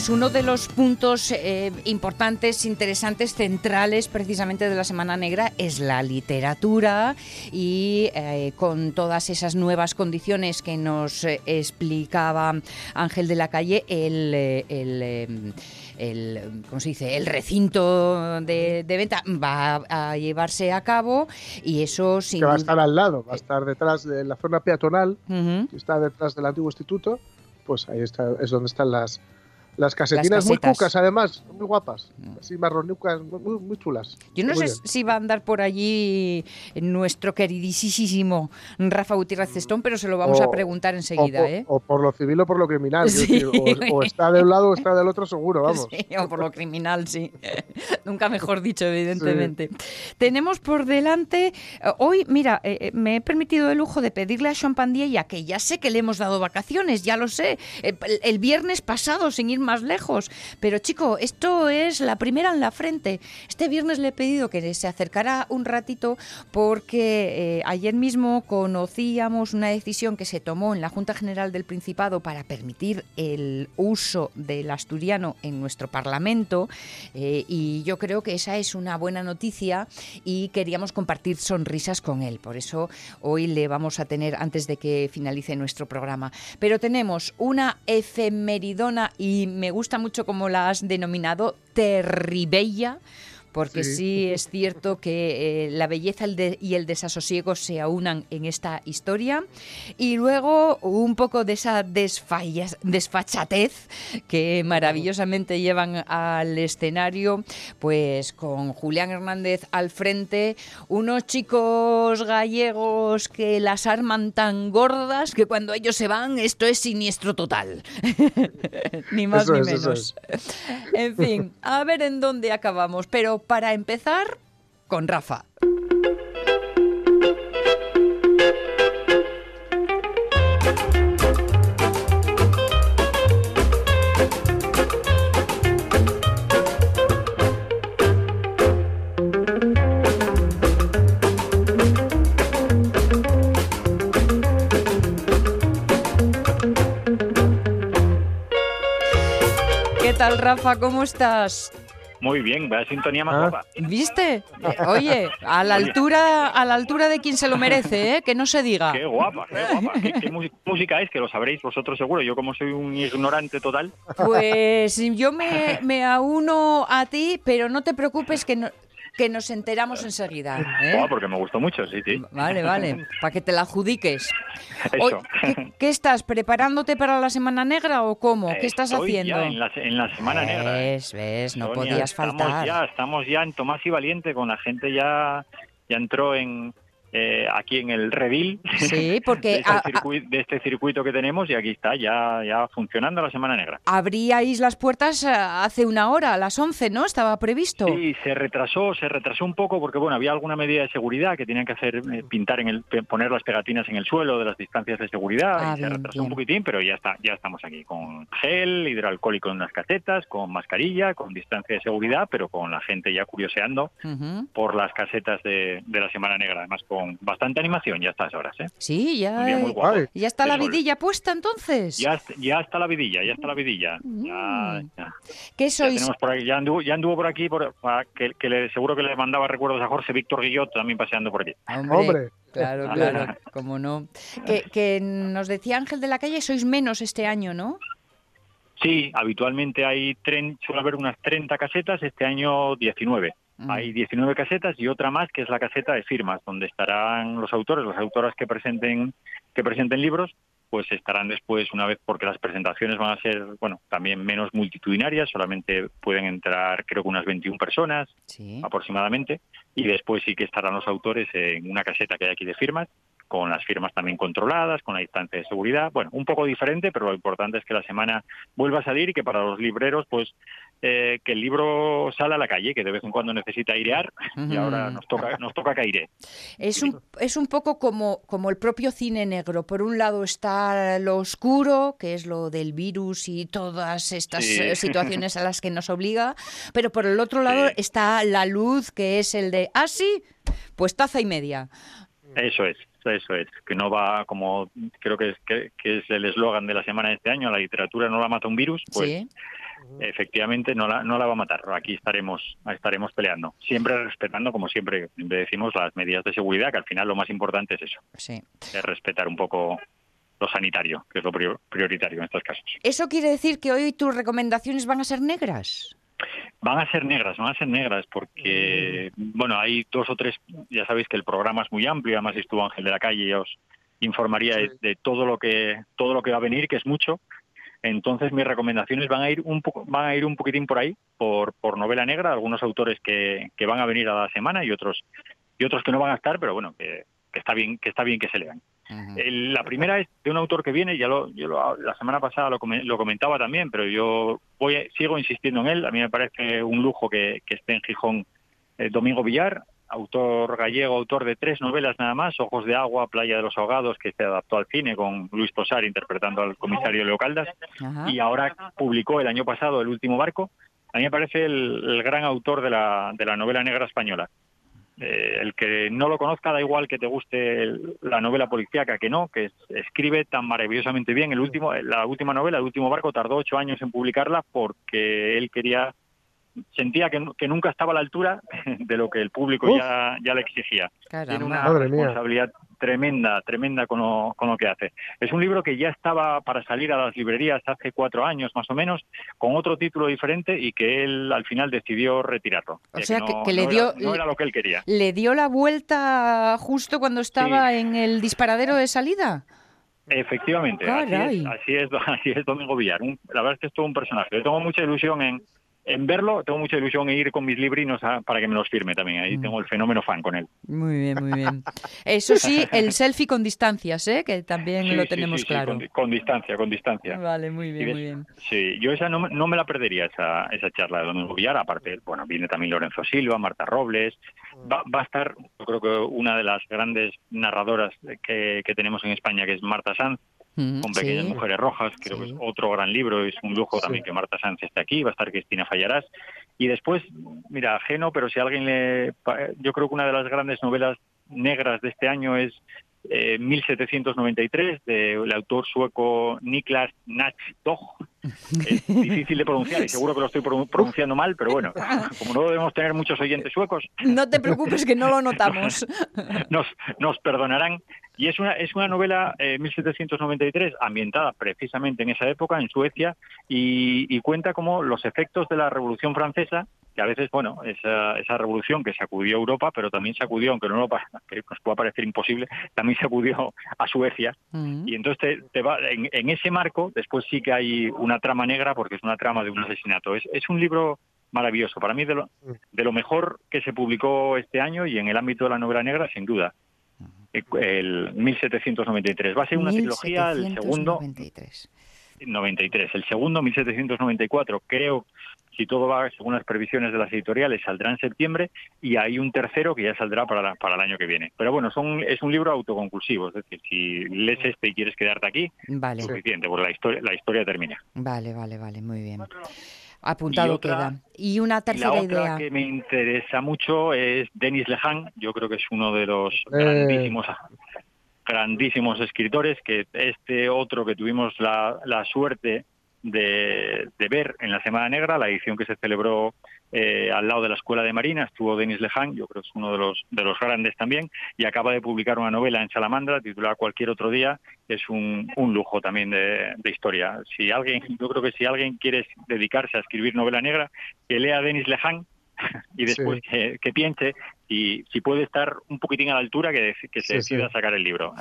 Pues uno de los puntos eh, importantes, interesantes, centrales precisamente de la Semana Negra es la literatura y eh, con todas esas nuevas condiciones que nos eh, explicaba Ángel de la Calle, el, el el, ¿cómo se dice? el recinto de, venta va a llevarse a cabo y eso sin... Que va a estar al lado, va a estar detrás de la zona peatonal, que está detrás del antiguo instituto, pues ahí está, es donde están las, las casetinas muy cucas, además, muy guapas. Mm. Así marronucas, muy, muy chulas. Yo no sé si va a andar por allí nuestro queridísimo Rafa Gutiérrez Cestón, pero se lo vamos a preguntar enseguida. O, ¿eh? o, por lo civil o por lo criminal. o, está de un lado o está del otro, seguro, vamos. o por lo criminal, sí. Nunca mejor dicho, evidentemente. Tenemos por delante. Eh, hoy, mira, eh, eh, me he permitido el lujo de pedirle a Sean Pandiella, que ya sé que le hemos dado vacaciones, ya lo sé. el viernes pasado, sin ir más lejos. Pero chico, esto es la primera en la frente. Este viernes le he pedido que se acercara un ratito porque eh, ayer mismo conocíamos una decisión que se tomó en la Junta General del Principado para permitir el uso del asturiano en nuestro Parlamento eh, y yo creo que esa es una buena noticia y queríamos compartir sonrisas con él. Por eso hoy le vamos a tener antes de que finalice nuestro programa. Pero tenemos una efemeridona y me gusta mucho como la has denominado, terribella porque sí, es cierto que eh, la belleza y el desasosiego se aunan en esta historia. Y luego un poco de esa desfachatez que maravillosamente llevan al escenario, pues con Julián Hernández al frente, unos chicos gallegos que las arman tan gordas que cuando ellos se van esto es siniestro total. ni más ni menos. En fin, a ver en dónde acabamos, pero para empezar con Rafa. ¿Qué tal, Rafa? ¿Cómo estás? Muy bien, vaya sintonía más ah. guapa. ¿Viste? Oye, a la altura, a la altura de quien se lo merece, ¿eh? Que no se diga. Qué guapa, qué guapa. ¿Qué, música es? Que lo sabréis vosotros seguro. Yo como soy un ignorante total. Pues yo me, me auno a ti, pero no te preocupes que no, que nos enteramos enseguida. ¿eh? porque me gustó mucho, sí, sí. Vale, vale, para que te la adjudiques. ¿qué, estás, preparándote para la Semana Negra o cómo? ¿Qué estás haciendo? en, la, Semana Negra. Ves, ves, no podías faltar. Ya, estamos ya en Tomás y Valiente, con la gente ya, ya entró en, eh, aquí en el Redil sí, porque de, este circuito que tenemos y aquí está ya, ya funcionando la Semana Negra. Abríais las puertas eh, hace una hora, a las 11, ¿no? Estaba previsto. Sí, se retrasó, se retrasó un poco porque bueno, había alguna medida de seguridad que tenían que hacer, eh, pintar en el, poner las pegatinas en el suelo de las distancias de seguridad y ah, se retrasó un poquitín, pero ya está, ya estamos aquí con gel, hidroalcohólico en unas casetas, con mascarilla, con distancia de seguridad, pero con la gente ya curioseando por las casetas de, de la Semana Negra, además con bastante animación ya a estas horas, ¿eh? Sí, ya. ¿Ya está la vidilla puesta entonces? Ya, ya está la vidilla, ya está la vidilla. Ya, mm. ¿Qué sois? Ya, anduvo, ya anduvo por aquí, por, que, que le, seguro que le mandaba recuerdos a Jorge Víctor Guillot también paseando por aquí. Hombre. Claro, claro, como no. Que, que nos decía Ángel de la Calle, sois menos este año, ¿no? Sí, habitualmente hay suele haber unas 30 casetas, este año 19. Mm. Hay 19 casetas y otra más que es la caseta de firmas, donde estarán los autores, las autoras que presenten que presenten libros, pues estarán después una vez porque las presentaciones van a ser, bueno, también menos multitudinarias, solamente pueden entrar creo que unas 21 personas aproximadamente y después sí que estarán los autores en una caseta que hay aquí de firmas con las firmas también controladas, con la distancia de seguridad. Bueno, un poco diferente, pero lo importante es que la semana vuelva a salir y que para los libreros, pues, eh, que el libro sale a la calle, que de vez en cuando necesita airear y ahora nos toca, nos toca que aire. Es un, es un poco como, como el propio cine negro. Por un lado está lo oscuro, que es lo del virus y todas estas eh, situaciones a las que nos obliga, pero por el otro lado está la luz, que es el de, ah, sí, pues taza y media. Eso es. Eso es, que no va como creo que es, que, es el eslogan de la semana de este año, la literatura no la mata un virus, pues efectivamente no la, no la va a matar. Aquí estaremos, estaremos peleando, siempre respetando, como siempre decimos, las medidas de seguridad, que al final lo más importante es eso, es respetar un poco lo sanitario, que es lo prioritario en estos casos. ¿Eso quiere decir que hoy tus recomendaciones van a ser negras? Van a ser negras, van a ser negras porque, mm. bueno, hay dos o tres, ya sabéis que el programa es muy amplio, además estuvo Ángel de la Calle y os informaría de, todo lo que todo lo que va a venir, que es mucho. Entonces mis recomendaciones van a ir un poco, van a ir un poquitín por ahí, por, por novela negra, algunos autores que, que van a venir a la semana y otros y otros que no van a estar, pero bueno, que, que está bien que está bien que se lean la primera es de un autor que viene, ya lo, yo la semana pasada lo, comentaba también, pero yo voy sigo insistiendo en él. A mí me parece un lujo que, esté en Gijón eh, Domingo Villar, autor gallego, autor de tres novelas nada más, Ojos de Agua, Playa de los Ahogados, que se adaptó al cine con Luis Posar interpretando al comisario Leo Caldas, y ahora publicó el año pasado El último barco. A mí me parece el, gran autor de la, de la novela negra española. Eh, el que no lo conozca da igual que te guste la novela policíaca que no, que escribe tan maravillosamente bien. El último, la última novela, El último barco, tardó ocho años en publicarla porque él quería sentía que, que, nunca estaba a la altura de lo que el público ya, ya le exigía. Tiene una responsabilidad tremenda, tremenda con lo, con lo que hace. Es un libro que ya estaba para salir a las librerías hace cuatro años más o menos, con otro título diferente y que él al final decidió retirarlo. O sea, que, le dio... no era lo que él quería. ¿Le dio la vuelta justo cuando estaba en el disparadero de salida? Efectivamente, así es, así es, así es Domingo Villar. la verdad es que es todo un personaje. Yo tengo mucha ilusión en, en verlo, tengo mucha ilusión en ir con mis librinos para que me los firme también. Ahí mm. tengo el fenómeno fan con él. Muy bien, muy bien. Eso sí, el selfie con distancias, ¿eh? que también lo tenemos claro. con, distancia, con distancia. Vale, muy bien, muy bien. Sí, yo esa no, me la perdería, esa, esa charla de Domingo Villar. Aparte, bueno, viene también Lorenzo Silva, Marta Robles. Va, va a estar, yo creo que una de las grandes narradoras que, que tenemos en España, que es Marta Sanz con Pequeñas Mujeres Rojas, creo que es otro gran libro, es un lujo también que Marta Sánchez esté aquí, va a estar Cristina Fallarás. Y después, mira, ajeno, pero si alguien le... Yo creo que una de las grandes novelas negras de este año es 1793 eh, del autor sueco Niklas Dog. Es difícil de pronunciar y seguro que lo estoy pronunciando mal, pero bueno, como no debemos tener muchos oyentes suecos. No te preocupes que no lo notamos. Nos, nos perdonarán. Y es una, es una novela, 1793, eh, ambientada precisamente en esa época, en Suecia, y, y cuenta como los efectos de la Revolución Francesa que a veces, bueno, esa, esa revolución que sacudió a Europa, pero también sacudió, aunque no que nos pueda parecer imposible, también sacudió a Suecia. Mm. Y entonces te, va, en, ese marco, después sí que hay una trama negra, porque es una trama de un asesinato. Es, es un libro maravilloso. Para mí, de lo, de lo mejor que se publicó este año y en el ámbito de la novela negra, sin duda. El 1793. Va a ser una trilogía, el segundo. 93. El segundo, 1794, creo, si todo va según las previsiones de las editoriales, saldrá en septiembre y hay un tercero que ya saldrá para, para el año que viene. Pero bueno, son, es un libro autoconclusivo, es decir, si lees este y quieres quedarte aquí, vale. suficiente, porque la historia, la historia termina. Vale, vale, vale, muy bien. Apuntado queda. Y una tercera la otra que me interesa mucho es Denis Lehan, yo creo que es uno de los eh. grandísimos grandísimos escritores, que este otro que tuvimos la, la suerte de, ver en la Semana Negra, la edición que se celebró eh, al lado de la Escuela de Marina, estuvo Denis Leján, yo creo que es uno de los, de los grandes también, y acaba de publicar una novela en Salamandra titulada Cualquier otro día, es un, un lujo también de, historia. Si alguien, yo creo que si alguien quiere dedicarse a escribir novela negra, que lea a Denis Leján, y después que, piense y si puede estar un poquitín a la altura que, que se decida a sacar el libro.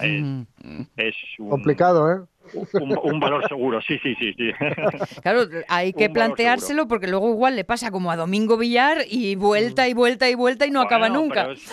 Es, complicado, ¿eh? Un, valor seguro, sí, sí, sí. sí. Claro, hay que planteárselo porque luego igual le pasa como a Domingo Villar y vuelta y vuelta y vuelta y no acaba nunca. Es,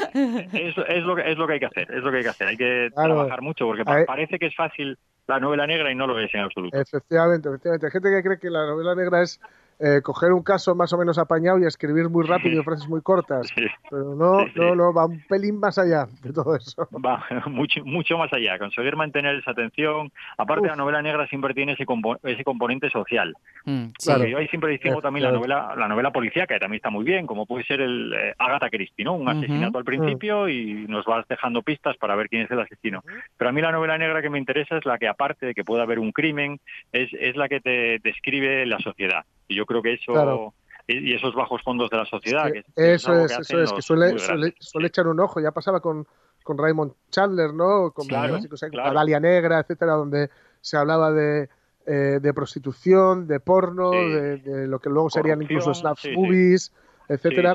es, lo que, es lo que hay que hacer, es lo que hay que hacer. Hay que trabajar mucho porque parece que es fácil la novela negra y no lo es en absoluto. Efectivamente, efectivamente. Hay gente que cree que la novela negra es eh, coger un caso más o menos apañado y escribir muy rápido y frases muy cortas. Pero no, no, no, va un pelín más allá de todo eso. Va mucho, mucho más allá, conseguir mantener esa atención. Aparte, la novela negra siempre tiene ese, ese componente social. Mm, yo ahí siempre distingo también la novela la novela policíaca, que también está muy bien, como puede ser el eh, Agatha Christie, ¿no? Un asesinato al principio y nos vas dejando pistas para ver quién es el asesino. Pero a mí la novela negra que me interesa es la que, aparte de que pueda haber un crimen, es, es la que te describe la sociedad. Y yo creo que eso... Y esos bajos fondos de la sociedad. eso es, eso es, que suele, suele, echar un ojo. Ya pasaba con, con Raymond Chandler, ¿no? Con, claro, la Dalia Negra, etcétera, donde se hablaba de, eh, de prostitución, de porno, de, lo que luego serían incluso snap movies, etcétera.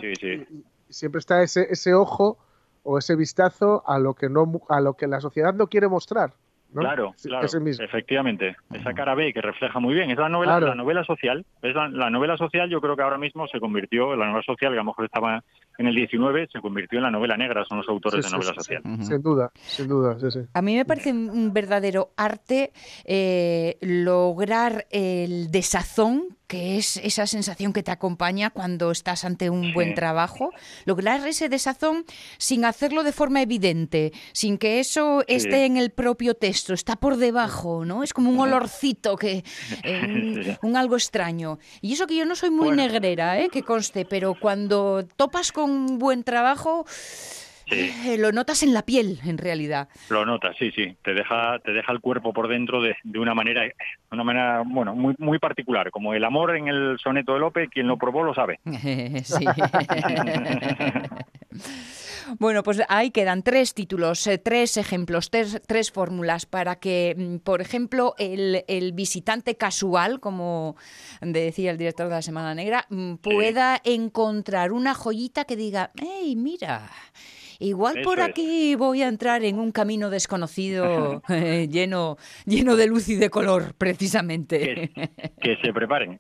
siempre está ese, ese ojo o ese vistazo a lo que no a lo que la sociedad no quiere mostrar. Claro, claro, efectivamente. Esa cara B que refleja muy bien. Es la novela, la novela social. Es la, novela social yo creo que ahora mismo se convirtió, la novela social que a lo mejor estaba en el 19, se convirtió en la novela negra, son los autores de novela social. Sin duda, sin duda, A mí me parece un verdadero arte eh, lograr el desazón que es esa sensación que te acompaña cuando estás ante un buen trabajo, lograr ese desazón sin hacerlo de forma evidente, sin que eso esté en el propio texto, está por debajo, ¿no? Es como un olorcito, que un, algo extraño. Y eso que yo no soy muy negrera, ¿eh? que conste, pero cuando topas con un buen trabajo... Eh, lo notas en la piel, en realidad. Lo notas, sí, sí. Te deja, te deja el cuerpo por dentro de, de una manera, una manera, bueno, muy, muy particular. Como el amor en el soneto de Lope, quien lo probó lo sabe. sí. Bueno, pues ahí quedan tres títulos, eh, tres ejemplos, tres, fórmulas para que, mm, por ejemplo, el, el, visitante casual, como decía el director de la Semana Negra, mm, pueda encontrar una joyita que diga, hey, mira, Igual por aquí voy a entrar en un camino desconocido eh, lleno, lleno de luz y de color, precisamente. Que, se preparen.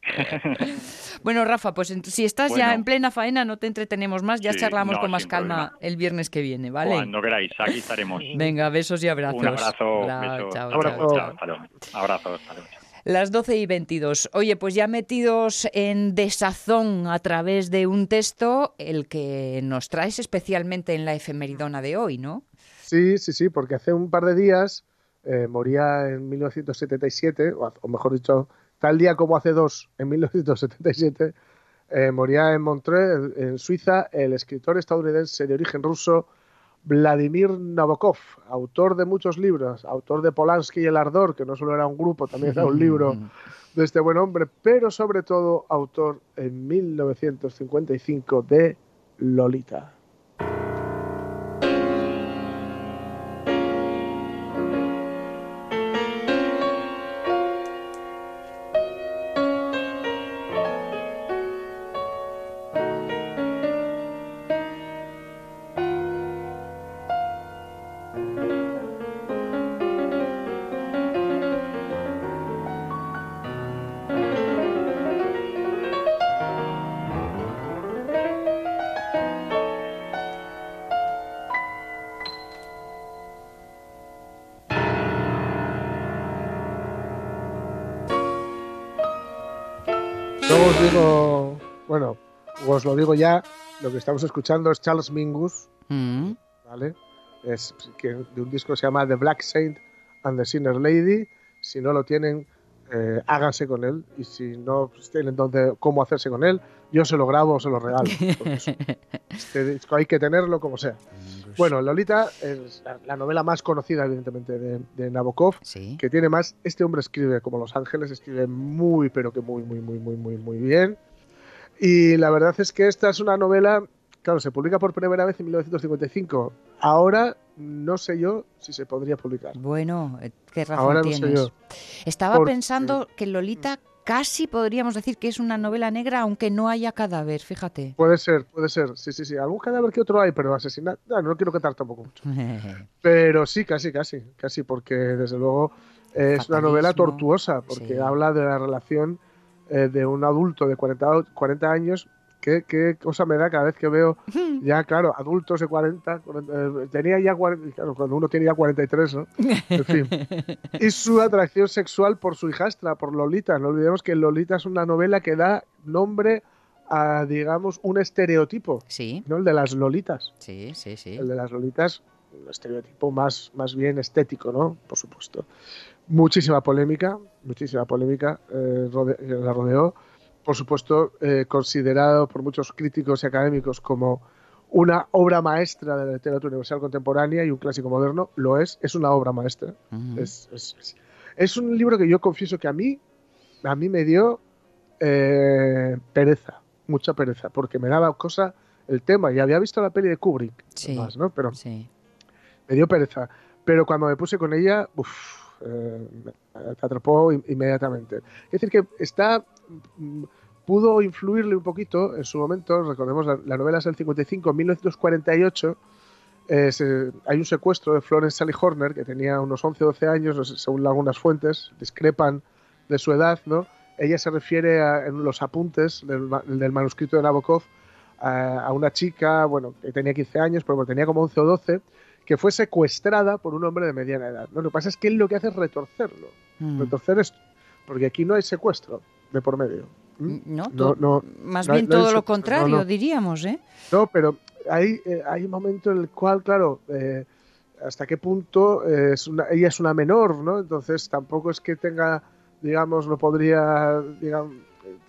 bueno, Rafa, pues si estás ya en plena faena, no te entretenemos más, ya charlamos con más calma el viernes que viene, ¿vale? Cuando queráis, aquí estaremos. Venga, besos y abrazos. Un abrazo, Chao, abrazo. Abrazo, las 12 y 22. Oye, pues ya metidos en desazón a través de un texto, el que nos traes especialmente en la efemeridona de hoy, ¿no? Sí, sí, sí, porque hace un par de días eh, moría en 1977, o, mejor dicho, tal día como hace dos, en 1977, eh, moría en Montreux, en Suiza, el escritor estadounidense de origen ruso Vladimir Nabokov, autor de muchos libros, autor de Polanski y El Ardor, que no solo era un grupo, también era un libro de este buen hombre, pero sobre todo autor en 1955 de Lolita. Bueno, os lo digo ya, lo que estamos escuchando es Charles Mingus, mm. ¿vale? Es que, de un disco que se llama The Black Saint and the Sinner Lady. Si no lo tienen, eh, háganse con él. Y si no tienen dónde, cómo hacerse con él, yo se lo grabo o se lo regalo. este disco hay que tenerlo como sea. Bueno, Lolita es la, novela más conocida, evidentemente, de, Nabokov, que tiene más. Este hombre escribe como Los Ángeles, escribe muy, pero que muy, muy, muy, muy, muy, muy bien. Y la verdad es que esta es una novela, claro, se publica por primera vez en 1955. Ahora no sé yo si se podría publicar. Bueno, eh, qué razón Ahora no Sé yo. Estaba pensando que Lolita casi podríamos decir que es una novela negra, aunque no haya cadáver, fíjate. Puede ser, puede ser, sí, sí, sí. Algún cadáver que otro hay, pero asesinar, no, no quiero contar tampoco mucho. pero sí, casi, casi, casi, porque desde luego es una novela tortuosa, porque habla de la relación eh, de un adulto de 40, 40 años ¿Qué, cosa me da cada vez que veo ya, claro, adultos de 40, eh, tenía ya 40, claro, cuando uno tiene ya 43, ¿no? En fin. y su atracción sexual por su hijastra, por Lolita. No olvidemos que Lolita es una novela que da nombre a, digamos, un estereotipo. Sí. ¿no? El de las Lolitas. Sí, sí, sí. El de las Lolitas, un estereotipo más, más bien estético, ¿no? Por supuesto. Muchísima polémica, muchísima polémica eh, la rodeó por supuesto, eh, considerado por muchos críticos y académicos como una obra maestra de la literatura universal contemporánea y un clásico moderno, lo es, es una obra maestra. es, un libro que yo confieso que a mí, a mí me dio eh, pereza, mucha pereza, porque me daba cosa el tema. Y había visto la peli de Kubrick, ¿no? Pero me dio pereza. Pero cuando me puse con ella, eh, me atrapó inmediatamente. Es decir, que está mm, pudo influirle un poquito en su momento, recordemos, la, novela es del 55, en 1948, hay un secuestro de Florence Sally Horner, que tenía unos 11 o 12 años, según algunas fuentes, discrepan de su edad, ¿no? Ella se refiere en los apuntes del, manuscrito de Nabokov a, una chica, bueno, que tenía 15 años, pero tenía como 11 o 12, que fue secuestrada por un hombre de mediana edad. Lo que pasa es que él lo que hace es retorcerlo. Mm. Retorcer esto. Porque aquí no hay secuestro de por medio. No, no, más bien todo lo contrario, diríamos, ¿eh? No, pero hay, eh, hay un momento en el cual, claro, eh, hasta qué punto es una, ella es una menor, ¿no? Entonces tampoco es que tenga, digamos, no podría, digamos,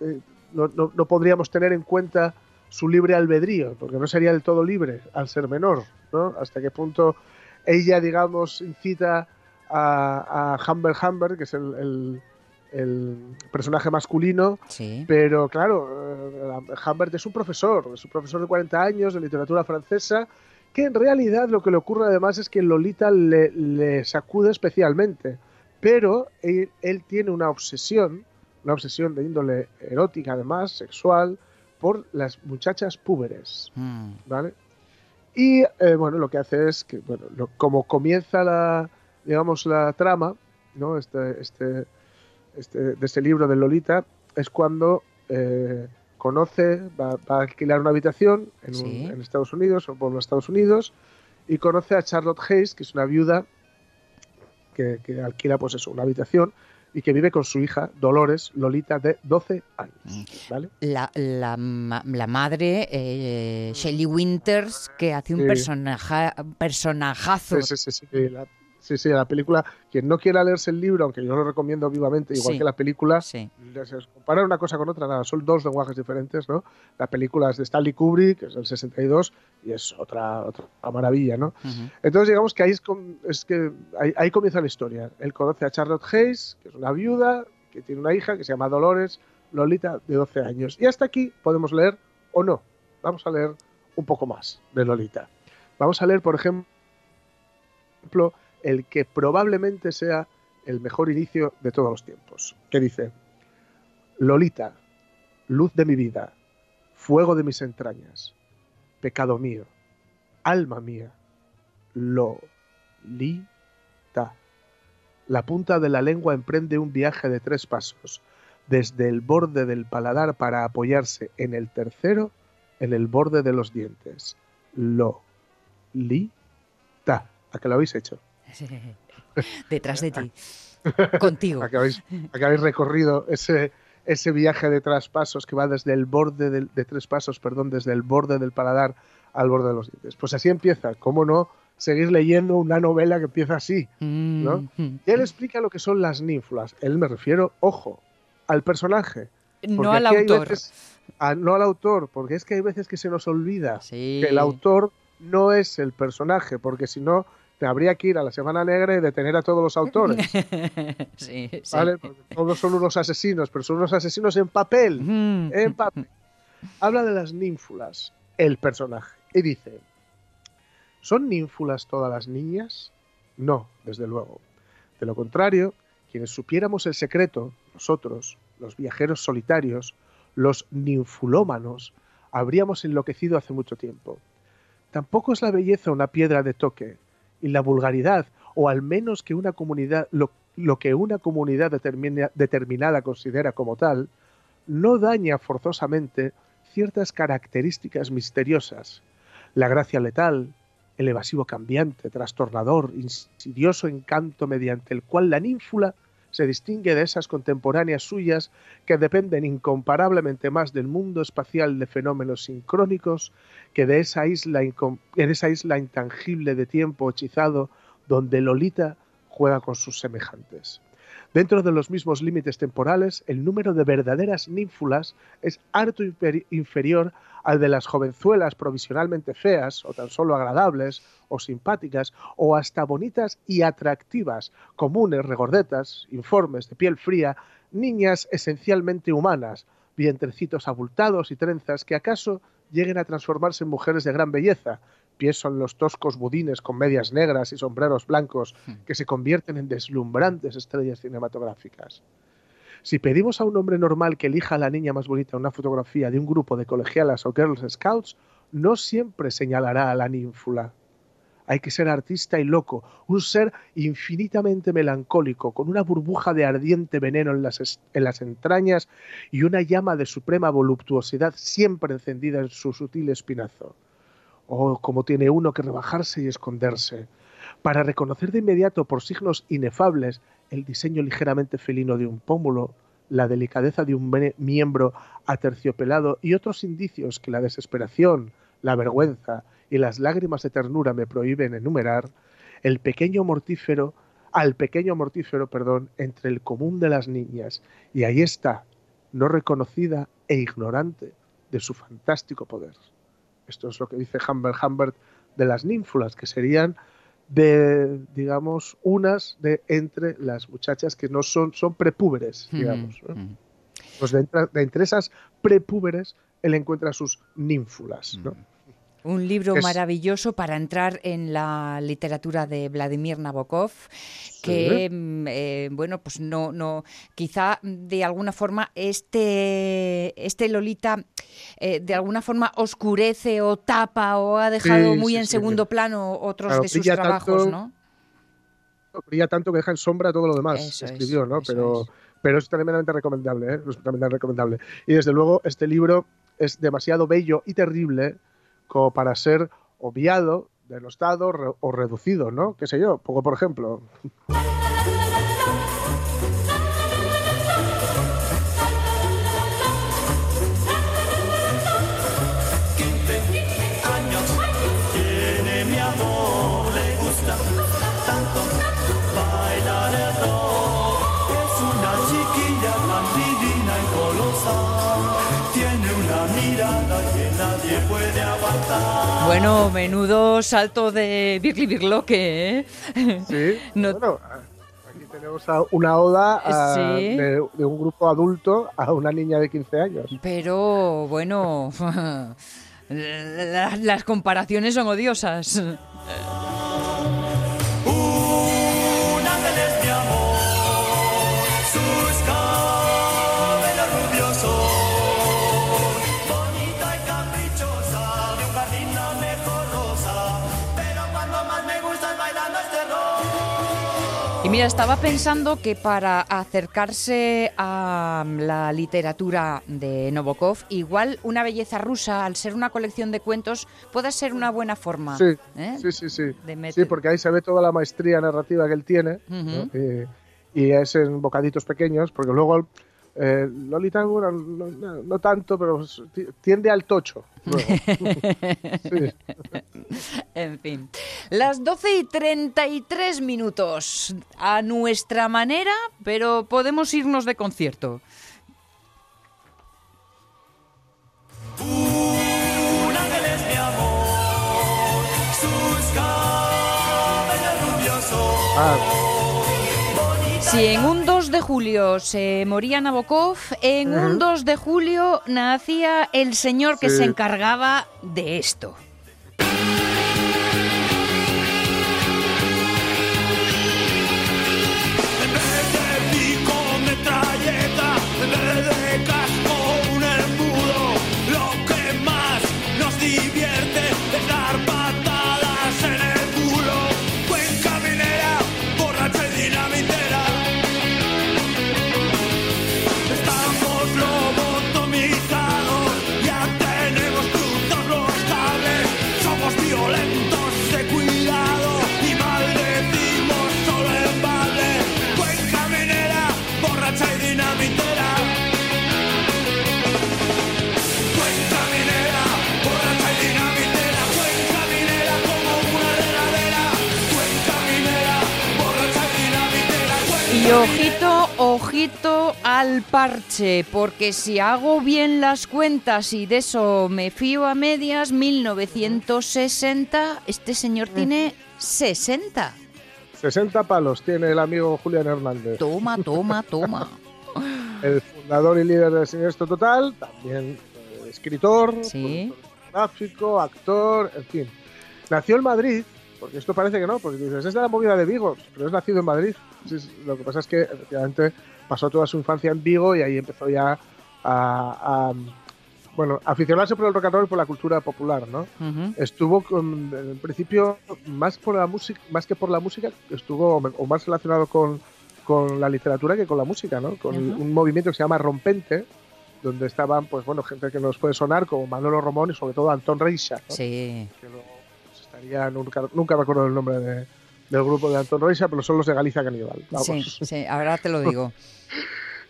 eh, no, no, podríamos tener en cuenta su libre albedrío, porque no sería del todo libre al ser menor, ¿no? Hasta qué punto ella, digamos, incita a, a Humber Humber, que es el el personaje masculino, pero claro, eh, Humbert es un profesor, es un profesor de 40 años de literatura francesa, que en realidad lo que le ocurre además es que Lolita le, sacude especialmente, pero él, tiene una obsesión, una obsesión de índole erótica además, sexual, por las muchachas púberes, mm. ¿vale? Y eh, bueno, lo que hace es que, bueno, como comienza la, digamos, la trama, ¿no? Este, este, este, de este libro de Lolita es cuando eh, conoce, va, a alquilar una habitación en, Estados Unidos o por los Estados Unidos y conoce a Charlotte Hayes, que es una viuda que, alquila pues eso, una habitación y que vive con su hija Dolores Lolita de 12 años. Mm. ¿vale? La, la, la madre, eh, Shelley Winters, que hace un personaje, personajazo. Sí, sí, sí, la, Sí, sí, la película, quien no quiera leerse el libro, aunque yo lo recomiendo vivamente, igual que la película, sí. comparar una cosa con otra, nada, son dos lenguajes diferentes, ¿no? La película es de Stanley Kubrick, que es del 62, y es otra, otra maravilla, ¿no? Entonces, digamos que ahí, es, que ahí, comienza la historia. Él conoce a Charlotte Hayes, que es una viuda, que tiene una hija que se llama Dolores Lolita, de 12 años. Y hasta aquí podemos leer o no. Vamos a leer un poco más de Lolita. Vamos a leer, por ejemplo, el que probablemente sea el mejor inicio de todos los tiempos, que dice, Lolita, luz de mi vida, fuego de mis entrañas, pecado mío, alma mía, Lolita. La punta de la lengua emprende un viaje de tres pasos, desde el borde del paladar para apoyarse en el tercero, en el borde de los dientes. Lolita. ¿A qué lo habéis hecho? Detrás de ti. Contigo. Acabáis, recorrido ese, ese viaje de traspasos que va desde el borde de tres pasos, perdón, desde el borde del paladar al borde de los dientes. Pues así empieza, ¿cómo no? Seguir leyendo una novela que empieza así, ¿no? Mm. Y él explica lo que son las ninflas. Él me refiero, ojo, al personaje. No al autor. no al autor, porque es que hay veces que se nos olvida que el autor no es el personaje, porque si no habría que ir a la Semana Negra y detener a todos los autores. sí, ¿Vale? todos son unos asesinos, pero son unos asesinos en papel. En papel. habla de las ninfulas, el personaje, y dice, ¿son ninfulas todas las niñas? No, desde luego. De lo contrario, quienes supiéramos el secreto, nosotros, los viajeros solitarios, los ninfulómanos, habríamos enloquecido hace mucho tiempo. Tampoco es la belleza una piedra de toque, y la vulgaridad, o al menos que una comunidad, lo, que una comunidad determinada considera como tal, no daña forzosamente ciertas características misteriosas. La gracia letal, el evasivo cambiante, trastornador, insidioso encanto mediante el cual la ninfula se distingue de esas contemporáneas suyas que dependen incomparablemente más del mundo espacial de fenómenos sincrónicos que de esa isla, en esa isla intangible de tiempo hechizado donde Lolita juega con sus semejantes. Dentro de los mismos límites temporales, el número de verdaderas ninfulas es harto inferior al de las jovenzuelas provisionalmente feas, o tan solo agradables, o simpáticas, o hasta bonitas y atractivas, comunes, regordetas, informes, de piel fría, niñas esencialmente humanas, vientrecitos abultados y trenzas que acaso lleguen a transformarse en mujeres de gran belleza, pies son los toscos budines con medias negras y sombreros blancos hmm. que se convierten en deslumbrantes estrellas cinematográficas. Si pedimos a un hombre normal que elija a la niña más bonita una fotografía de un grupo de colegialas o Girls Scouts, no siempre señalará a la ninfula. Hay que ser artista y loco, un ser infinitamente melancólico, con una burbuja de ardiente veneno en las, en las entrañas y una llama de suprema voluptuosidad siempre encendida en su sutil espinazo. Oh, cómo tiene uno que rebajarse y esconderse, para reconocer de inmediato por signos inefables el diseño ligeramente felino de un pómulo, la delicadeza de un miembro aterciopelado y otros indicios que la desesperación, la vergüenza y las lágrimas de ternura me prohíben enumerar, el pequeño mortífero, al pequeño mortífero, perdón, entre el común de las niñas, y ahí está, no reconocida e ignorante de su fantástico poder. Esto es lo que dice Humbert Humbert de las ninfulas, que serían de, digamos, unas de entre las muchachas que no son, son prepúberes, digamos. Pues de entre, esas prepúberes él encuentra sus ninfulas, ¿no? Un libro maravilloso para entrar en la literatura de Vladimir Nabokov, que mm, eh, bueno, pues no, no, quizá de alguna forma este, este Lolita eh, de alguna forma oscurece o tapa o ha dejado muy en segundo plano otros de sus trabajos, ¿no? Brilla tanto que deja en sombra todo lo demás, escribió, ¿no? Pero, es. pero es tremendamente recomendable, ¿eh? Es tremendamente recomendable. Y desde luego este libro es demasiado bello y terrible como para ser obviado, denostado o reducido, ¿no? ¿Qué sé yo? Pongo por ejemplo. Bueno, menudo salto de Birli Birloque, ¿eh? Sí, bueno, aquí tenemos una oda de, un grupo adulto a una niña de 15 años. Pero, bueno, las comparaciones son odiosas. mira, estaba pensando que para acercarse a la literatura de Novokov, igual una belleza rusa, al ser una colección de cuentos, puede ser una buena forma. Sí, ¿eh? sí, sí. Sí. sí, porque ahí se ve toda la maestría narrativa que él tiene. y, es en bocaditos pequeños, porque luego eh, Lolita no, tanto, pero tiende al tocho. En fin. Las 12 y 33 minutos. A nuestra manera, pero podemos irnos de concierto. Si en un 2 de julio se moría Nabokov, en un 2 de julio nacía el señor que se encargaba de esto. Parche, porque si hago bien las cuentas y de eso me fío a medias, 1960, este señor mm. tiene 60. 60 palos tiene el amigo Julián Hernández. Toma, toma, toma. el fundador y líder de Siniestro Total, también eh, escritor, gráfico, actor, en fin. Nació en Madrid, porque esto parece que no, porque dices, es de la movida de Vigo, pero es nacido en Madrid lo que pasa es que efectivamente pasó toda su infancia en Vigo y ahí empezó ya a, bueno, aficionarse por el rock and roll y por la cultura popular, ¿no? Estuvo con, en principio más por la música, más que por la música, estuvo o más relacionado con, con la literatura que con la música, ¿no? Con un movimiento que se llama Rompente, donde estaban, pues bueno, gente que nos puede sonar como Manolo Romón y sobre todo Antón Reixa, Sí. Que pues, estaría, nunca, nunca recuerdo el nombre de, del grupo de Anton Roisa, pero son los de Galicia Caníbal. Sí, sí, ahora te lo digo.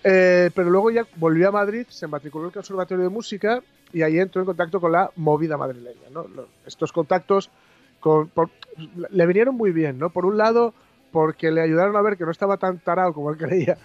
Eh, pero luego ya volvió a Madrid, se matriculó en el Conservatorio de Música y ahí entró en contacto con la movida madrileña. ¿no? Estos contactos con, le vinieron muy bien, ¿no? Por un lado, porque le ayudaron a ver que no estaba tan tarado como él creía,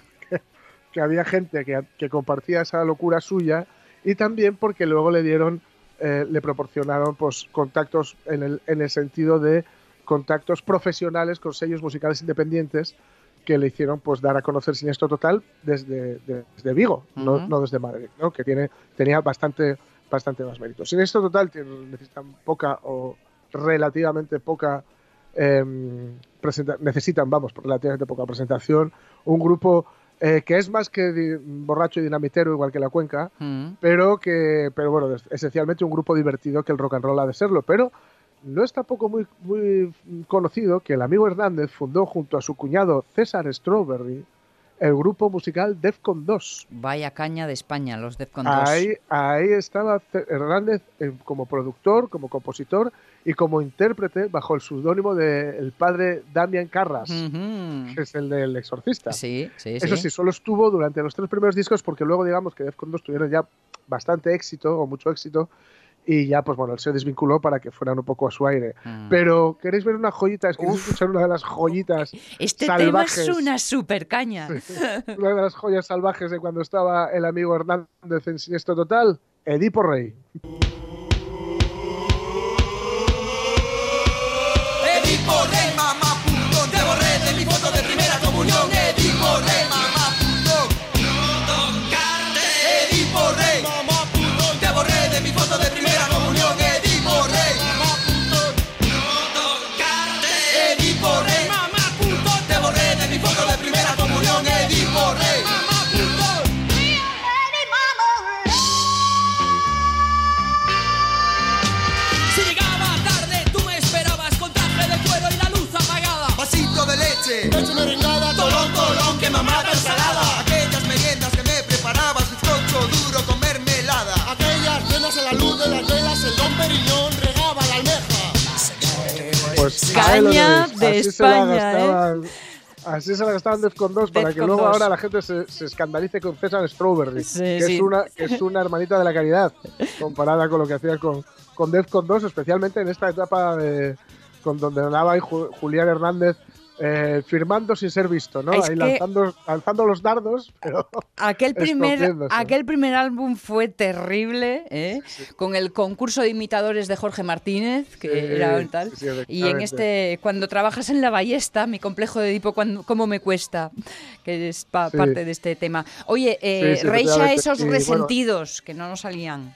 que, había gente que, compartía esa locura suya, y también porque luego le dieron, eh, le proporcionaron pues, contactos en el, en el sentido de contactos profesionales con sellos musicales independientes que le hicieron pues dar a conocer Siniestro Total desde, desde Vigo, no, no, desde Madrid, ¿no? que tiene, tenía bastante, bastante más mérito. Siniestro Total tiene, necesitan poca o relativamente poca em, necesitan, vamos, relativamente poca presentación. Un grupo eh, que es más que borracho y dinamitero, igual que la cuenca, pero que, pero bueno, esencialmente un grupo divertido que el rock and roll ha de serlo, pero no es tampoco muy, muy conocido que el amigo Hernández fundó junto a su cuñado César Strawberry el grupo musical Defcon 2. Vaya caña de España, los Defcon 2. Ahí, ahí estaba Hernández eh, como productor, como compositor y como intérprete bajo el seudónimo del padre Damian Carras, que es el del exorcista. Sí, sí, Eso sí. solo estuvo durante los tres primeros discos porque luego digamos que Defcon 2 tuvieron ya bastante éxito o mucho éxito y ya, pues bueno, él se desvinculó para que fueran un poco a su aire. Mm. Pero, ¿queréis ver una joyita? Es que escuchar una de las joyitas este salvajes. tema es una super caña. una de las joyas salvajes de cuando estaba el amigo Hernández en Siniestro Total, Edipo Rey. Edipo Rey, caña de España, ¿eh? Así se la gastaban Defcon 2 para que luego ahora la gente se, se, escandalice con César Strawberry, que, Es una, que es una hermanita de la caridad comparada con lo que hacía con, con Defcon 2, especialmente en esta etapa de, con donde andaba Julián Hernández eh, firmando sin ser visto, ¿no? Ahí lanzando, lanzando, los dardos, pero. Aquel primer, aquel primer álbum fue terrible, ¿eh? Con el concurso de imitadores de Jorge Martínez, que era tal. y en este, cuando trabajas en la ballesta, mi complejo de Edipo, ¿cómo me cuesta? Que es parte de este tema. Oye, eh, Reisha, esos resentidos que no nos salían.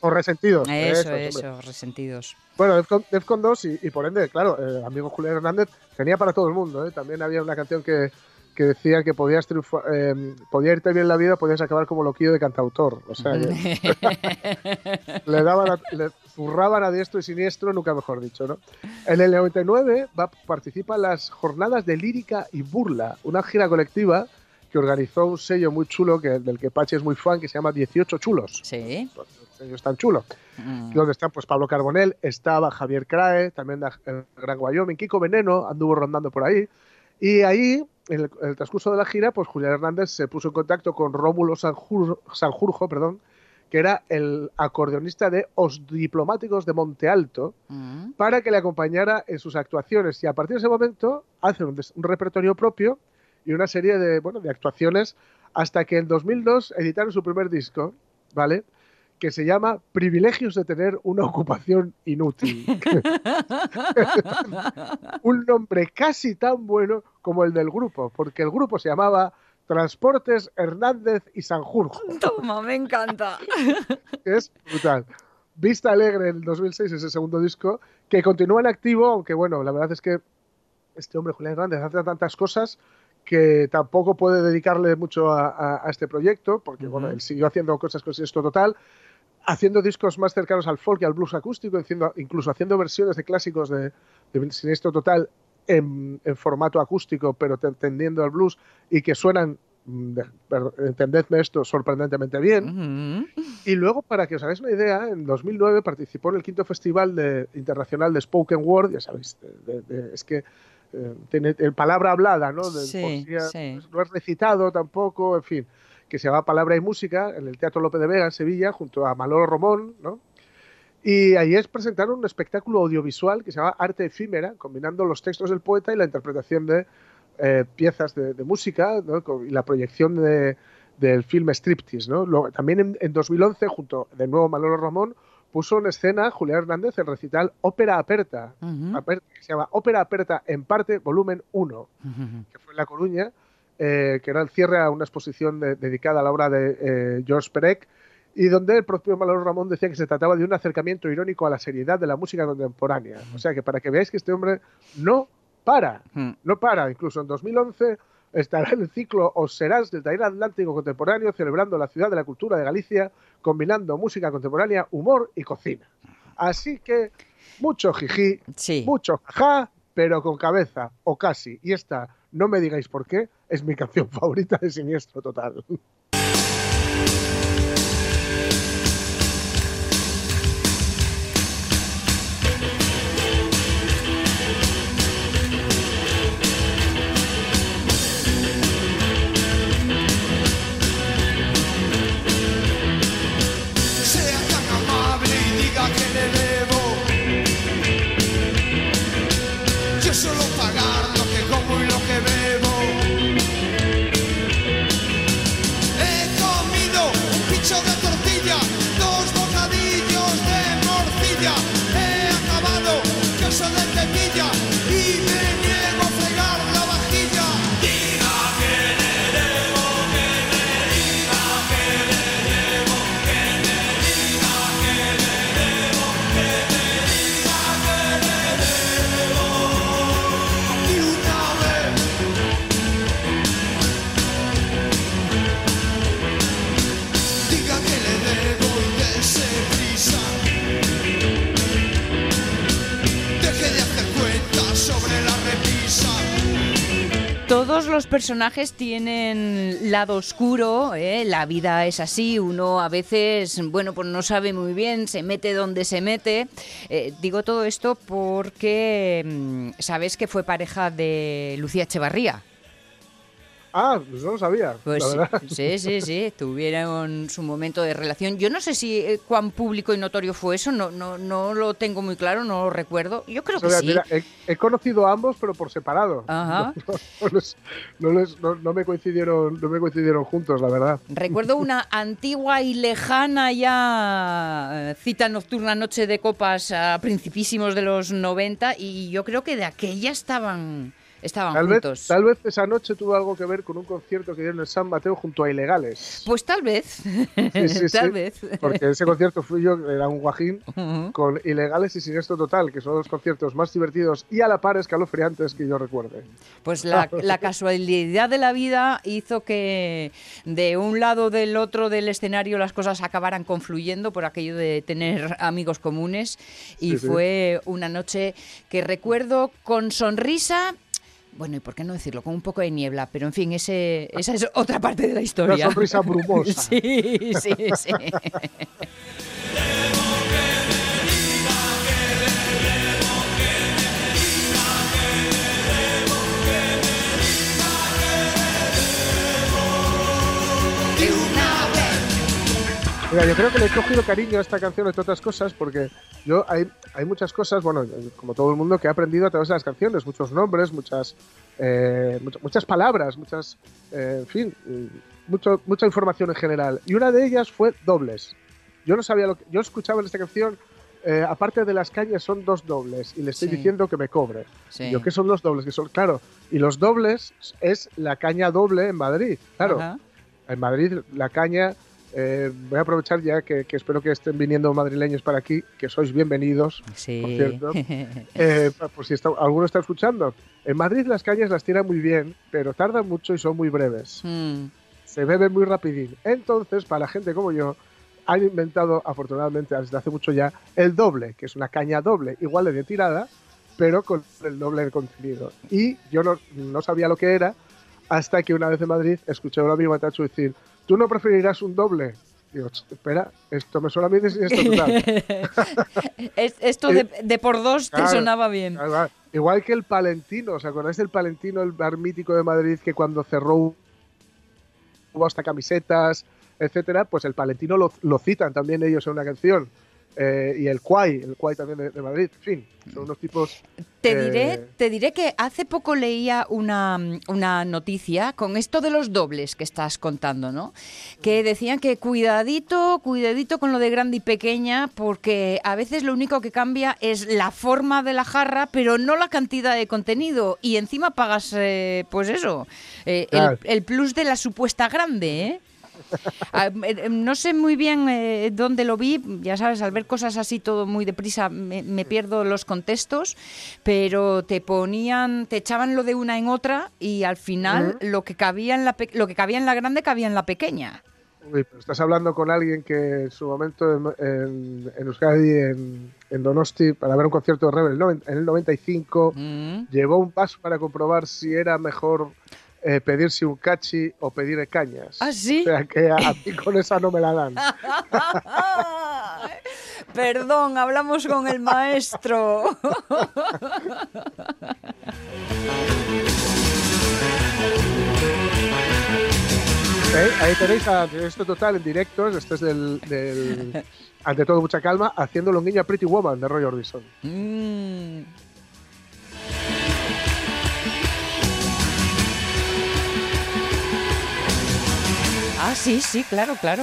O resentidos. Eso, eso, resentidos. Bueno, Defcon, 2 y, por ende, claro, el amigo Julián Hernández tenía para todo el mundo. ¿eh? También había una canción que, que decía que podías eh, podía irte bien la vida, podías acabar como loquillo de cantautor. O sea, le daban, le zurraban a diestro y siniestro, nunca mejor dicho, ¿no? En el 99 va, participa en las jornadas de lírica y burla, una gira colectiva que organizó un sello muy chulo que, del que Pachi es muy fan, que se llama 18 Chulos. Sí. Pues, el sello es tan chulo. Mm. Donde están pues Pablo Carbonell, estaba Javier Crae, también el Gran Wyoming, Kiko Veneno anduvo rondando por ahí. Y ahí, en el, transcurso de la gira, pues Julián Hernández se puso en contacto con Rómulo Sanjurjo, perdón, que era el acordeonista de Os Diplomáticos de Monte Alto, mm. para que le acompañara en sus actuaciones. Y a partir de ese momento hace un repertorio propio y una serie de, bueno, de actuaciones hasta que en 2002 editaron su primer disco, ¿vale? Que se llama Privilegios de tener una ocupación inútil. Un nombre casi tan bueno como el del grupo, porque el grupo se llamaba Transportes Hernández y Sanjurjo. Toma, me encanta. es brutal. Vista Alegre en 2006 es el segundo disco, que continúa en activo, aunque bueno, la verdad es que este hombre, Julián Hernández, hace tantas cosas que tampoco puede dedicarle mucho a, este proyecto, porque bueno, él siguió haciendo cosas con esto total, haciendo discos más cercanos al folk y al blues acústico, incluso haciendo versiones de clásicos de, de Siniestro Total en, formato acústico, pero tendiendo al blues y que suenan, mm, entendedme esto, sorprendentemente bien. Y luego, para que os hagáis una idea, en 2009 participó en el quinto festival de, internacional de Spoken Word, ya sabéis, es que eh, tiene palabra hablada, ¿no? sí, No es recitado tampoco, en fin, que se llama Palabra y Música en el Teatro López de Vega en Sevilla, junto a Manolo Romón, ¿no? Y ahí es presentaron un espectáculo audiovisual que se llama Arte Efímera, combinando los textos del poeta y la interpretación de eh, piezas de, música y la proyección del filme Striptease. ¿no? también en, 2011, junto de nuevo Manolo Romón, puso en escena Julián Hernández el recital Ópera Aperta, que se llama Ópera Aperta en parte, volumen 1, que fue en La Coruña, eh, que era el cierre a una exposición dedicada a la obra de eh, George Perec, y donde el propio Malor Ramón decía que se trataba de un acercamiento irónico a la seriedad de la música contemporánea. O sea que para que veáis que este hombre no para, no para. Incluso en 2011 estará en el ciclo Os Serás del Taller Atlántico Contemporáneo celebrando la ciudad de la cultura de Galicia, combinando música contemporánea, humor y cocina. Así que mucho jiji, mucho jaja, pero con cabeza, o casi. Y esta, no me digáis por qué, es mi canción favorita de Siniestro Total. Personajes tienen lado oscuro, ¿eh? la vida es así, uno a veces, bueno, pues no sabe muy bien, se mete donde se mete. Eh, digo todo esto porque mm, sabes que fue pareja de Lucía Echevarría. Ah, pues no lo sabía. Pues sí, sí, sí, tuvieron su momento de relación. Yo no sé si eh, cuán público y notorio fue eso, no, no, no lo tengo muy claro, no lo recuerdo. Yo creo que sí. he, conocido a ambos, pero por separado. Ajá. No, me coincidieron, no me coincidieron juntos, la verdad. Recuerdo una antigua y lejana ya eh, cita nocturna, noche de copas a principísimos de los 90 y yo creo que de aquella estaban Estaban tal juntos. Vez, tal vez esa noche tuvo algo que ver con un concierto que dieron en San Mateo junto a Ilegales. Pues tal vez. tal vez. Porque ese concierto fui yo, era un guajín, con Ilegales y Siniestro Total, que son los conciertos más divertidos y a la par escalofriantes que yo recuerde. Pues la, la casualidad de la vida hizo que de un lado del otro del escenario las cosas acabaran confluyendo por aquello de tener amigos comunes y fue una noche que recuerdo con sonrisa bueno, ¿y por qué no decirlo? Con un poco de niebla, pero en fin, ese, esa es otra parte de la historia. Una sonrisa brumosa. sí, sí, sí. Mira, yo creo que le he cogido cariño a esta canción, entre otras cosas, porque yo hay, hay muchas cosas, bueno, como todo el mundo, que he aprendido a través de las canciones, muchos nombres, muchas, eh, muchas, palabras, muchas, eh, en fin, mucho, mucha información en general. Y una de ellas fue dobles. Yo no sabía lo que. Yo escuchaba en esta canción, eh, aparte de las cañas, son dos dobles, y le estoy diciendo que me cobre. Yo, ¿qué son los dobles? Que son, claro, y los dobles es la caña doble en Madrid, claro. En Madrid la caña eh, voy a aprovechar ya que, espero que estén viniendo madrileños para aquí, que sois bienvenidos, sí. por cierto. Eh, por si alguno está escuchando. En Madrid las cañas las tiran muy bien, pero tardan mucho y son muy breves. Hmm. Se beben muy rapidín. Entonces, para la gente como yo, han inventado, afortunadamente, desde hace mucho ya, el doble, que es una caña doble, igual de tirada, pero con el doble de contenido. Y yo no, no sabía lo que era hasta que una vez en Madrid escuché a un amigo Tacho decir ¿tú no preferirás un doble? Digo, espera, esto me suena a mí de esto total. esto de, por dos te sonaba bien. Igual que el Palentino, ¿os acordáis del Palentino, el bar mítico de Madrid, que cuando cerró hubo hasta camisetas, etcétera? Pues el Palentino lo, lo citan también ellos en una canción. Eh, y el Quay, el Quay también de, Madrid, en fin, son unos tipos... Te, diré, eh, te diré que hace poco leía una, una, noticia con esto de los dobles que estás contando, ¿no? Que decían que cuidadito, cuidadito con lo de grande y pequeña, porque a veces lo único que cambia es la forma de la jarra, pero no la cantidad de contenido. Y encima pagas, eh, pues eso, el, el plus de la supuesta grande, ¿eh? Ah, eh, eh, no sé muy bien eh, dónde lo vi, ya sabes, al ver cosas así todo muy deprisa me, pierdo los contextos, pero te ponían, te echaban lo de una en otra y al final lo que cabía en la lo que cabía en la grande cabía en la pequeña. estás hablando con alguien que en su momento en, Euskadi, en, Donosti, para ver un concierto de Rebel en el 95, llevó un paso para comprobar si era mejor eh, pedirse un cachi o pedir cañas. ¿Ah, sí? O sea que a, mí con esa no me la dan. Perdón, hablamos con el maestro. ahí tenéis a esto total en directos, este es del, ante todo mucha calma, haciéndolo a Pretty Woman de Roy Orbison. Mm. Ah, sí, sí, claro, claro.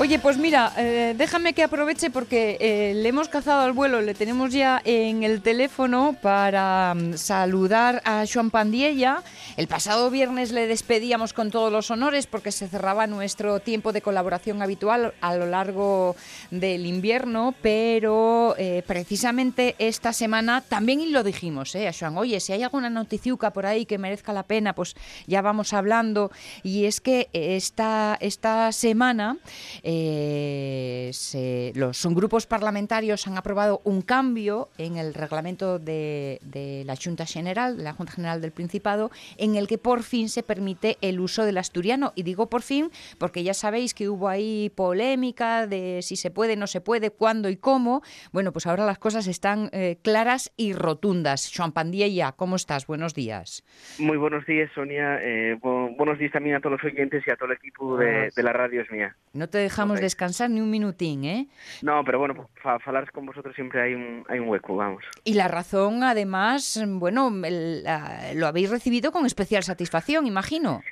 Oye, pues mira, eh, déjame que aproveche porque eh, le hemos cazado al vuelo, le tenemos ya en el teléfono para mm, saludar a Joan Pandiella. El pasado viernes le despedíamos con todos los honores porque se cerraba nuestro tiempo de colaboración habitual a lo largo del invierno, pero eh, precisamente esta semana también lo dijimos. A Joan, oye, si hay alguna noticiuca por ahí que merezca la pena, pues ya vamos hablando. Y es que esta, esta semana eh, los grupos parlamentarios han aprobado un cambio en el reglamento de, la Junta General, de la Junta General del Principado, en el que por fin se permite el uso del asturiano. Y digo por fin porque ya sabéis que hubo ahí polémica de si se puede, no se puede, cuándo y cómo. Bueno, pues ahora las cosas están eh, claras y rotundas. Joan Pandiella, ¿cómo estás? Buenos días. Muy buenos días, Sonia. Eh, buenos días también a todos los oyentes y a todo el equipo de, la radio es mía. No te dejamos descansar ni un minutín, ¿eh? No, pero bueno, para hablar con vosotros siempre hay un, hay un hueco, vamos. Y la razón, además, bueno, lo habéis recibido con especial satisfacción, imagino.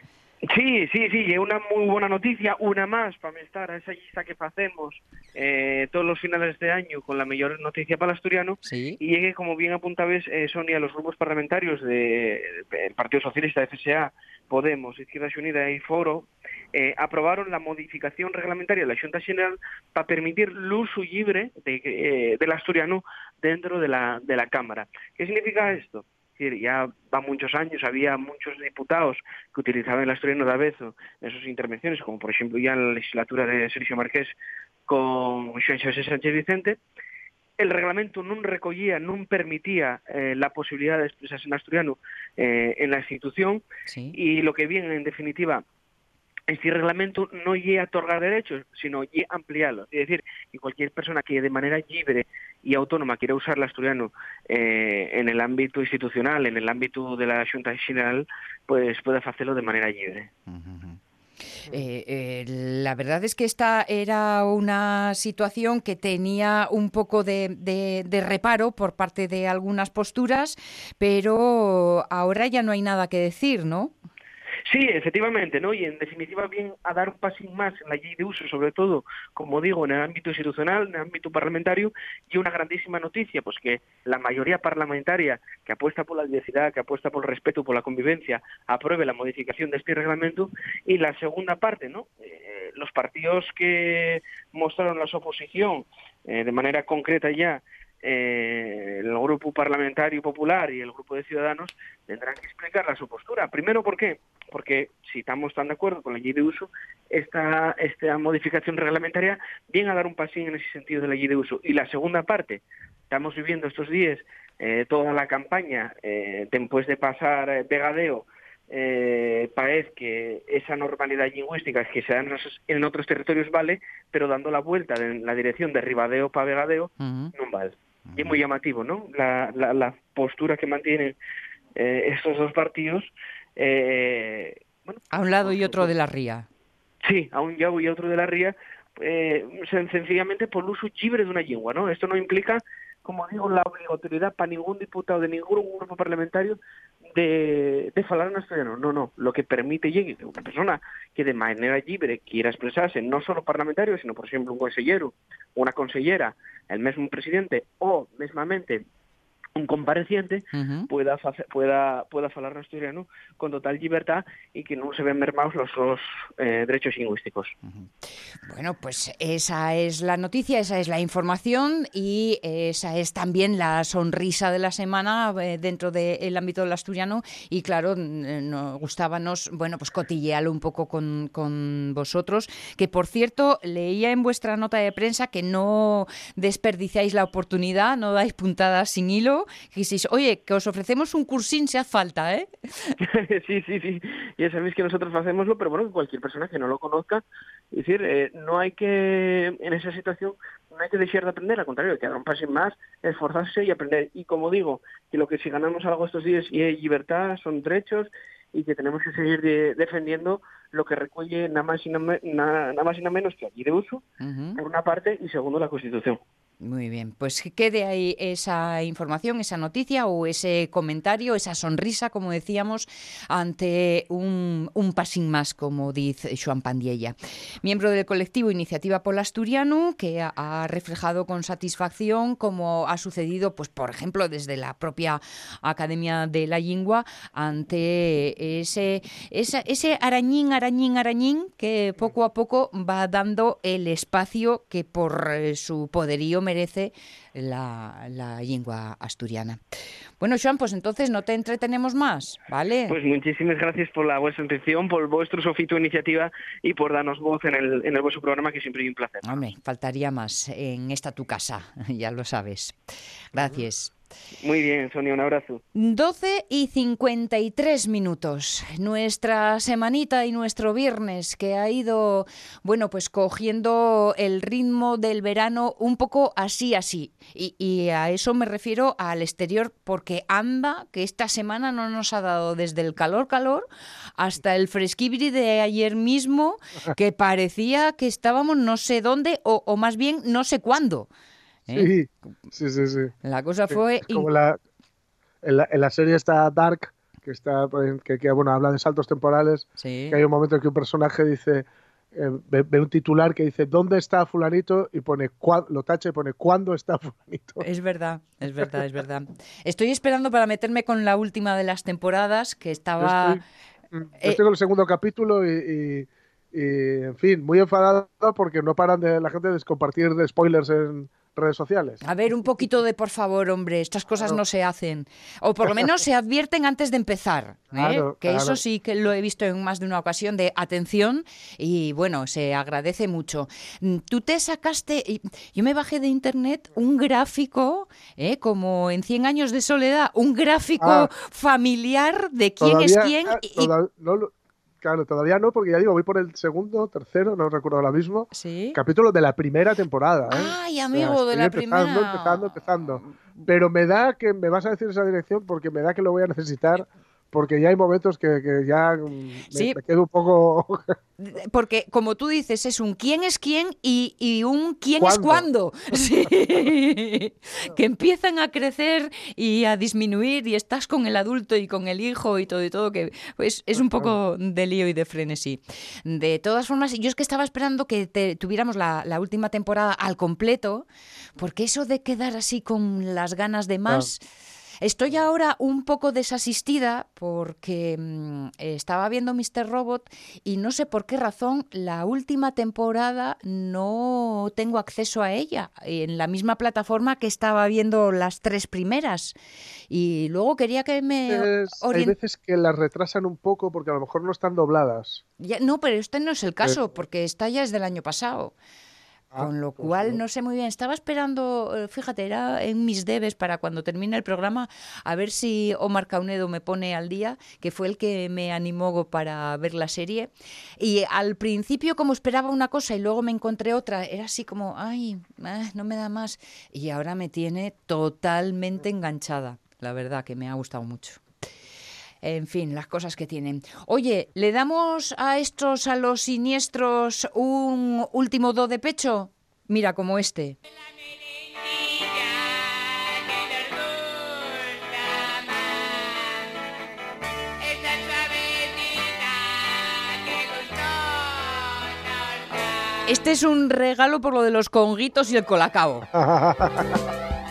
Sí, sí, sí, es una muy buena noticia, una más para estar a esa lista que hacemos eh, todos los finales de año con la mayor noticia para el asturiano y llegue, como bien apuntabas, eh, Sonia, los grupos parlamentarios del Partido Socialista, de FSA, Podemos, Izquierda Unida y Foro eh, aprobaron la modificación reglamentaria de la Junta General para permitir el uso libre de, eh, del asturiano dentro de la, de la Cámara. ¿Qué significa esto? decir, ya va muchos años, había muchos diputados que utilizaban el asturiano de Abezo en sus intervenciones, como por ejemplo ya en la legislatura de Sergio Marqués con Juan José Sánchez Vicente, el reglamento no recogía, no permitía eh, la posibilidad de expresarse en asturiano eh, en la institución y lo que viene en definitiva este reglamento no llega a otorgar derechos, sino a ampliarlos. Es decir, que cualquier persona que de manera libre y autónoma quiera usar el asturiano eh, en el ámbito institucional, en el ámbito de la Junta General, pues puede hacerlo de manera libre. Eh, eh, la verdad es que esta era una situación que tenía un poco de, reparo por parte de algunas posturas, pero ahora ya no hay nada que decir, ¿no? Sí, efectivamente, ¿no? Y en definitiva bien a dar un pasín más en la ley de uso, sobre todo, como digo, en el ámbito institucional, en el ámbito parlamentario, y una grandísima noticia, pues que la mayoría parlamentaria que apuesta por la diversidad, que apuesta por el respeto, por la convivencia, apruebe la modificación de este reglamento, y la segunda parte, ¿no? Eh, los partidos que mostraron la oposición eh, de manera concreta ya eh, el grupo parlamentario popular y el grupo de ciudadanos tendrán que explicar su postura. Primero, ¿por qué? Porque si estamos tan de acuerdo con la ley de uso, esta, esta modificación reglamentaria viene a dar un pasín en ese sentido de la ley de uso. Y la segunda parte, estamos viviendo estos días eh, toda la campaña, eh, después de pasar eh, Pegadeo, eh, parece que esa normalidad lingüística que se da en, otros territorios vale, pero dando la vuelta en la dirección de Ribadeo para Vegadeo, no vale. Y es muy llamativo, ¿no? La, la, postura que mantienen eh, estos dos partidos. Eh, a un lado y otro de la ría. Sí, a un lado y otro de la ría, eh, sencillamente por el uso libre de una lengua, ¿no? Esto no implica, como digo, la obligatoriedad para ningún diputado de ningún grupo parlamentario de, de falar en asturiano. No, no. Lo que permite llegue una persona que de manera libre quiera expresarse, no solo parlamentario, sino, por ejemplo, un consejero, una consellera, el mismo presidente o, mismamente, un compareciente pueda pueda pueda hablar asturiano con total libertad y que no se ven mermados los eh, derechos lingüísticos. Bueno, pues esa es la noticia, esa es la información y esa es también la sonrisa de la semana eh, dentro del ámbito del asturiano. Y claro, nos gustábamos, bueno, pues cotillearlo un poco con, con vosotros, que por cierto, leía en vuestra nota de prensa que no desperdiciáis la oportunidad, no dais puntadas sin hilo que oye, que os ofrecemos un cursín si hace falta, ¿eh? sí, sí, sí. Ya sabéis que nosotros hacemoslo, pero bueno, cualquier persona que no lo conozca, es decir, eh, no hay que, en esa situación, no hay que dejar de aprender, al contrario, hay que dar un paso más, esforzarse y aprender. Y como digo, que lo que si ganamos algo estos días y libertad, son derechos, y que tenemos que seguir defendiendo lo que recuelle nada más y nada, nada, más y nada menos que aquí de uso, por una parte, y segundo, la Constitución. Muy bien, pues quede ahí esa información, esa noticia o ese comentario, esa sonrisa, como decíamos, ante un, un pasín más, como dice Joan Pandiella. Miembro del colectivo Iniciativa por Asturiano, que ha reflejado con satisfacción como ha sucedido, pues por ejemplo, desde la propia Academia de la Lengua, ante ese, ese arañín, arañín, arañín, que poco a poco va dando el espacio que por su poderío merece la, la lingua asturiana. Bueno, Joan, pues entonces no te entretenemos más, ¿vale? Pues muchísimas gracias por la vuestra atención, por vuestro sofito iniciativa y por darnos voz en el, en el vuestro programa, que siempre es un placer. Hombre, faltaría más en esta tu casa, ya lo sabes. Gracias. Muy bien, Sonia, un abrazo. 12 y 53 minutos. Nuestra semanita y nuestro viernes que ha ido, bueno, pues cogiendo el ritmo del verano un poco así, así. Y, a eso me refiero al exterior, porque anda que esta semana no nos ha dado desde el calor, calor, hasta el fresquibri de ayer mismo, que parecía que estábamos no sé dónde, o, o más bien no sé cuándo. ¿Eh? Sí, sí, sí, La cosa fue... como la, en, la, serie está Dark, que, está, que, bueno, habla de saltos temporales, que hay un momento en que un personaje dice... Eh, ve, un titular que dice ¿dónde está fulanito? y pone lo tacha y pone ¿cuándo está fulanito? Es verdad, es verdad, es verdad. Estoy esperando para meterme con la última de las temporadas que estaba... Mm, yo estoy, con el segundo capítulo y, en fin, muy enfadado porque no paran de la gente de compartir de spoilers en, redes sociales. A ver, un poquito de por favor, hombre, estas cosas no se hacen. O por lo menos se advierten antes de empezar. ¿eh? que eso sí que lo he visto en más de una ocasión de atención y bueno, se agradece mucho. Mm, tú te sacaste, yo me bajé de internet un gráfico, ¿eh? como en 100 años de soledad, un gráfico ah. familiar de quién es quién. Y, Claro, todavía no, porque ya digo, voy por el segundo, tercero, no recuerdo ahora mismo. ¿Sí? Capítulo de la primera temporada. ¿eh? Ay, amigo, de la empezando, primera. Empezando, empezando, Pero me da que me vas a decir esa dirección porque me da que lo voy a necesitar porque ya hay momentos que, ya me, quedo un poco... porque como tú dices, es un quién es quién y, un quién es cuándo. que empiezan a crecer y a disminuir y estás con el adulto y con el hijo y todo y todo, que pues, es un poco de lío y de frenesí. De todas formas, yo es que estaba esperando que tuviéramos la, última temporada al completo, porque eso de quedar así con las ganas de más... Estoy ahora un poco desasistida porque mm, estaba viendo Mr. Robot y no sé por qué razón la última temporada no tengo acceso a ella en la misma plataforma que estaba viendo las tres primeras. Y luego quería que me... hay veces que las retrasan un poco porque a lo mejor no están dobladas. no, pero este no es el caso porque esta ya es del año pasado. Ah, Con lo pues cual, no sé muy bien. Estaba esperando, eh, fíjate, era en mis debes para cuando termine el programa, a ver si Omar Caunedo me pone al día, que fue el que me animó para ver la serie. Y al principio, como esperaba una cosa y luego me encontré otra, era así como, ay, ah, no me da más. Y ahora me tiene totalmente enganchada. La verdad que me ha gustado mucho en fin, las cosas que tienen. Oye, ¿le damos a estos, a los siniestros, un último do de pecho? Mira, como este. Este es un regalo por lo de los conguitos y el colacao.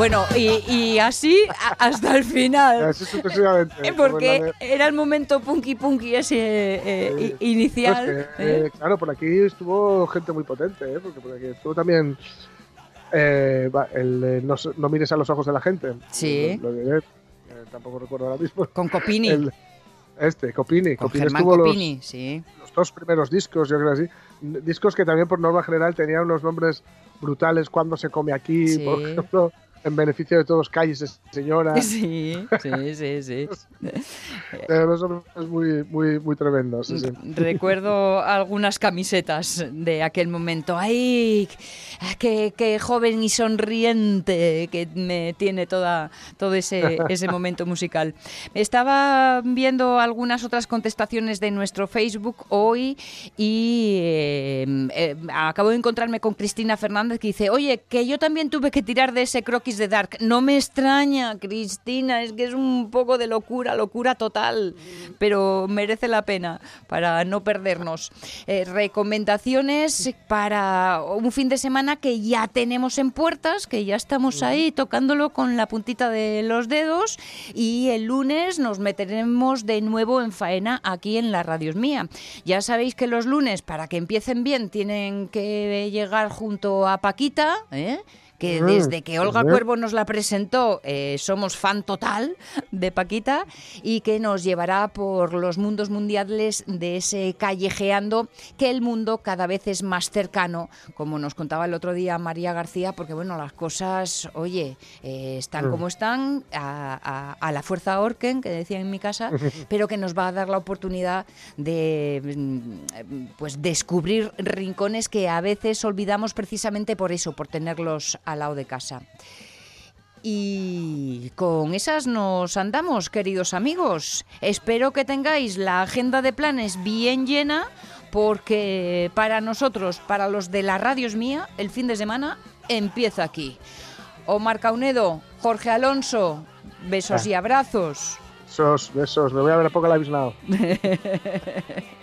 Bueno, y, así hasta el final. Así sucesivamente. Eh, porque era el momento punky punky ese eh, inicial. Pues ¿eh? claro, por aquí estuvo gente muy potente, porque por aquí estuvo también el, no, mires a los ojos de la gente. Sí. tampoco recuerdo ahora mismo. Con Copini. este, Copini. Con Copini estuvo Copini, los, sí. los dos primeros discos, yo creo así. Discos que también por norma general tenían unos nombres brutales, Cuando se come aquí, por ejemplo en beneficio de todos, calles, señora. Sí, sí, sí, sí. es muy, muy, muy tremendo. Recuerdo algunas camisetas de aquel momento. ¡Ay! Qué, qué, joven y sonriente que me tiene toda, todo ese, ese momento musical. Estaba viendo algunas otras contestaciones de nuestro Facebook hoy y eh, eh, acabo de encontrarme con Cristina Fernández que dice, oye, que yo también tuve que tirar de ese croquis de Dark. No me extraña, Cristina, es que es un poco de locura, locura total, pero merece la pena para no perdernos. Eh, recomendaciones para un fin de semana que ya tenemos en puertas, que ya estamos ahí tocándolo con la puntita de los dedos y el lunes nos meteremos de nuevo en faena aquí en la Radios Mía. Ya sabéis que los lunes, para que empiecen bien, tienen que llegar junto a Paquita, ¿eh? Que desde que Olga Cuervo nos la presentó eh, somos fan total de Paquita y que nos llevará por los mundos mundiales de ese callejeando que el mundo cada vez es más cercano, como nos contaba el otro día María García, porque bueno, las cosas, oye, eh, están mm. como están, a, la fuerza Orken, que decía en mi casa, pero que nos va a dar la oportunidad de mm, pues descubrir rincones que a veces olvidamos precisamente por eso, por tenerlos al lado de casa. Y con esas nos andamos, queridos amigos. Espero que tengáis la agenda de planes bien llena, porque para nosotros, para los de la Radios Mía, el fin de semana empieza aquí. Omar Caunedo, Jorge Alonso, besos y abrazos. Besos, besos. Me voy a ver a poco la